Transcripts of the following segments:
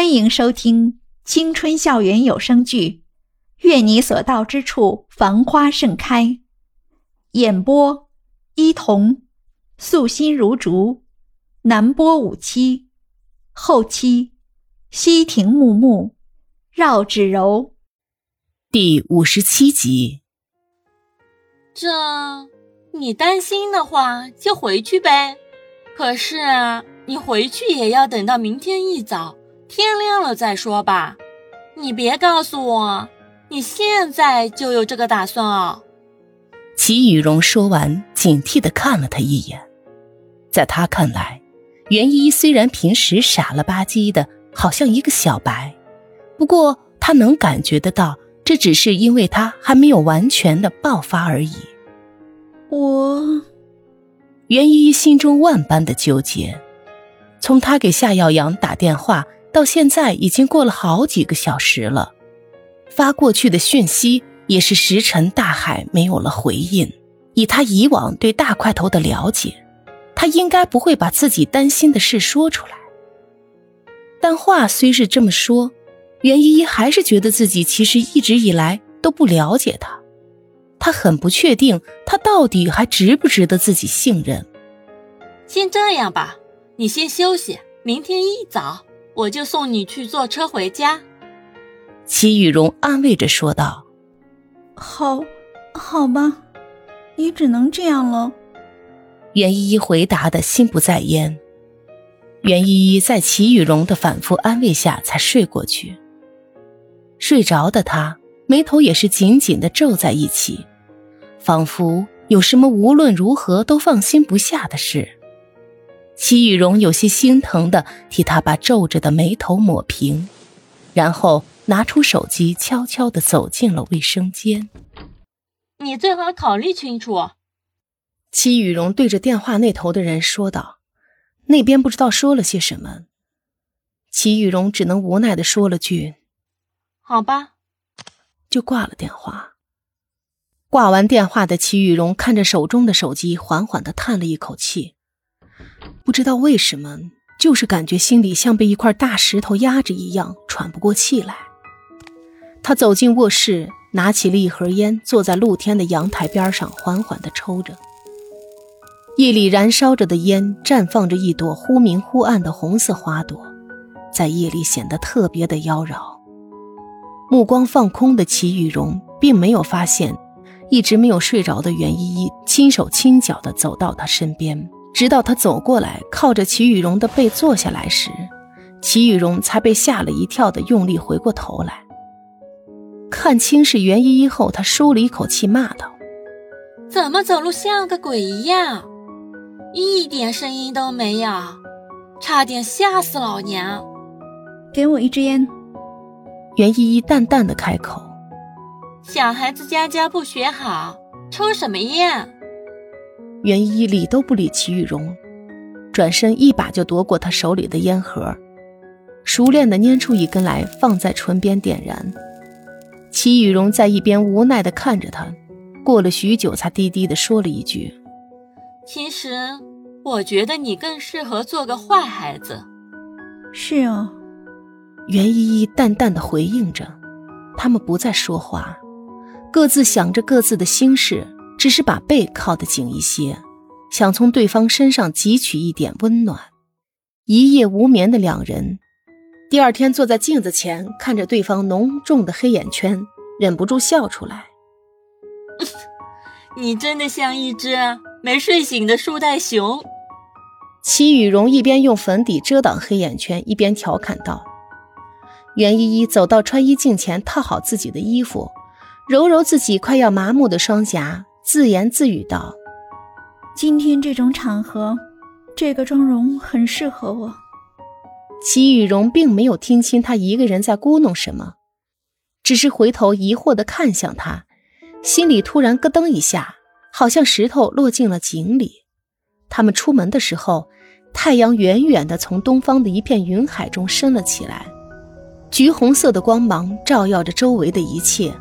欢迎收听青春校园有声剧《愿你所到之处繁花盛开》，演播：伊童，素心如竹，南波五七，后期：西亭木木，绕指柔。第五十七集。这，你担心的话就回去呗。可是你回去也要等到明天一早。天亮了再说吧，你别告诉我你现在就有这个打算哦。齐雨荣说完，警惕的看了他一眼。在他看来，袁依依虽然平时傻了吧唧的，好像一个小白，不过他能感觉得到，这只是因为他还没有完全的爆发而已。我，袁依依心中万般的纠结，从他给夏耀阳打电话。到现在已经过了好几个小时了，发过去的讯息也是石沉大海，没有了回应。以他以往对大块头的了解，他应该不会把自己担心的事说出来。但话虽是这么说，袁依依还是觉得自己其实一直以来都不了解他，他很不确定他到底还值不值得自己信任。先这样吧，你先休息，明天一早。我就送你去坐车回家。”齐雨荣安慰着说道。“好，好吧，也只能这样了。”袁依依回答的心不在焉。袁依依在齐雨荣的反复安慰下才睡过去。睡着的她眉头也是紧紧的皱在一起，仿佛有什么无论如何都放心不下的事。齐雨荣有些心疼的替他把皱着的眉头抹平，然后拿出手机，悄悄的走进了卫生间。你最好考虑清楚。齐雨荣对着电话那头的人说道，那边不知道说了些什么。齐雨荣只能无奈的说了句：“好吧。”就挂了电话。挂完电话的齐雨荣看着手中的手机，缓缓的叹了一口气。不知道为什么，就是感觉心里像被一块大石头压着一样，喘不过气来。他走进卧室，拿起了一盒烟，坐在露天的阳台边上，缓缓地抽着。夜里燃烧着的烟，绽放着一朵忽明忽暗的红色花朵，在夜里显得特别的妖娆。目光放空的齐雨荣，并没有发现一直没有睡着的袁依依，轻手轻脚地走到他身边。直到他走过来，靠着齐雨荣的背坐下来时，齐雨荣才被吓了一跳的用力回过头来，看清是袁依依后，他舒了一口气，骂道：“怎么走路像个鬼一样，一点声音都没有，差点吓死老娘！”给我一支烟。袁依依淡淡的开口：“小孩子家家不学好，抽什么烟？”袁依依理都不理齐雨荣，转身一把就夺过他手里的烟盒，熟练的拈出一根来，放在唇边点燃。齐雨荣在一边无奈地看着他，过了许久，才低低地说了一句：“其实，我觉得你更适合做个坏孩子。”是啊，袁依依淡淡的回应着。他们不再说话，各自想着各自的心事。只是把背靠得紧一些，想从对方身上汲取一点温暖。一夜无眠的两人，第二天坐在镜子前看着对方浓重的黑眼圈，忍不住笑出来。你真的像一只没睡醒的树袋熊。齐雨荣一边用粉底遮挡黑眼圈，一边调侃道。袁依依走到穿衣镜前，套好自己的衣服，揉揉自己快要麻木的双颊。自言自语道：“今天这种场合，这个妆容很适合我。”齐雨荣并没有听清他一个人在咕哝什么，只是回头疑惑的看向他，心里突然咯噔一下，好像石头落进了井里。他们出门的时候，太阳远远的从东方的一片云海中升了起来，橘红色的光芒照耀着周围的一切。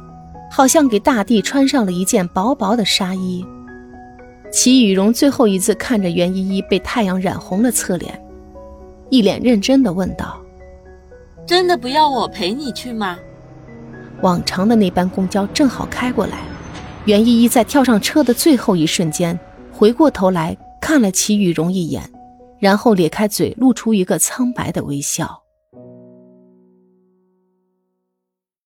好像给大地穿上了一件薄薄的纱衣。齐雨荣最后一次看着袁依依被太阳染红了侧脸，一脸认真的问道：“真的不要我陪你去吗？往常的那班公交正好开过来，袁依依在跳上车的最后一瞬间，回过头来看了齐雨荣一眼，然后咧开嘴，露出一个苍白的微笑。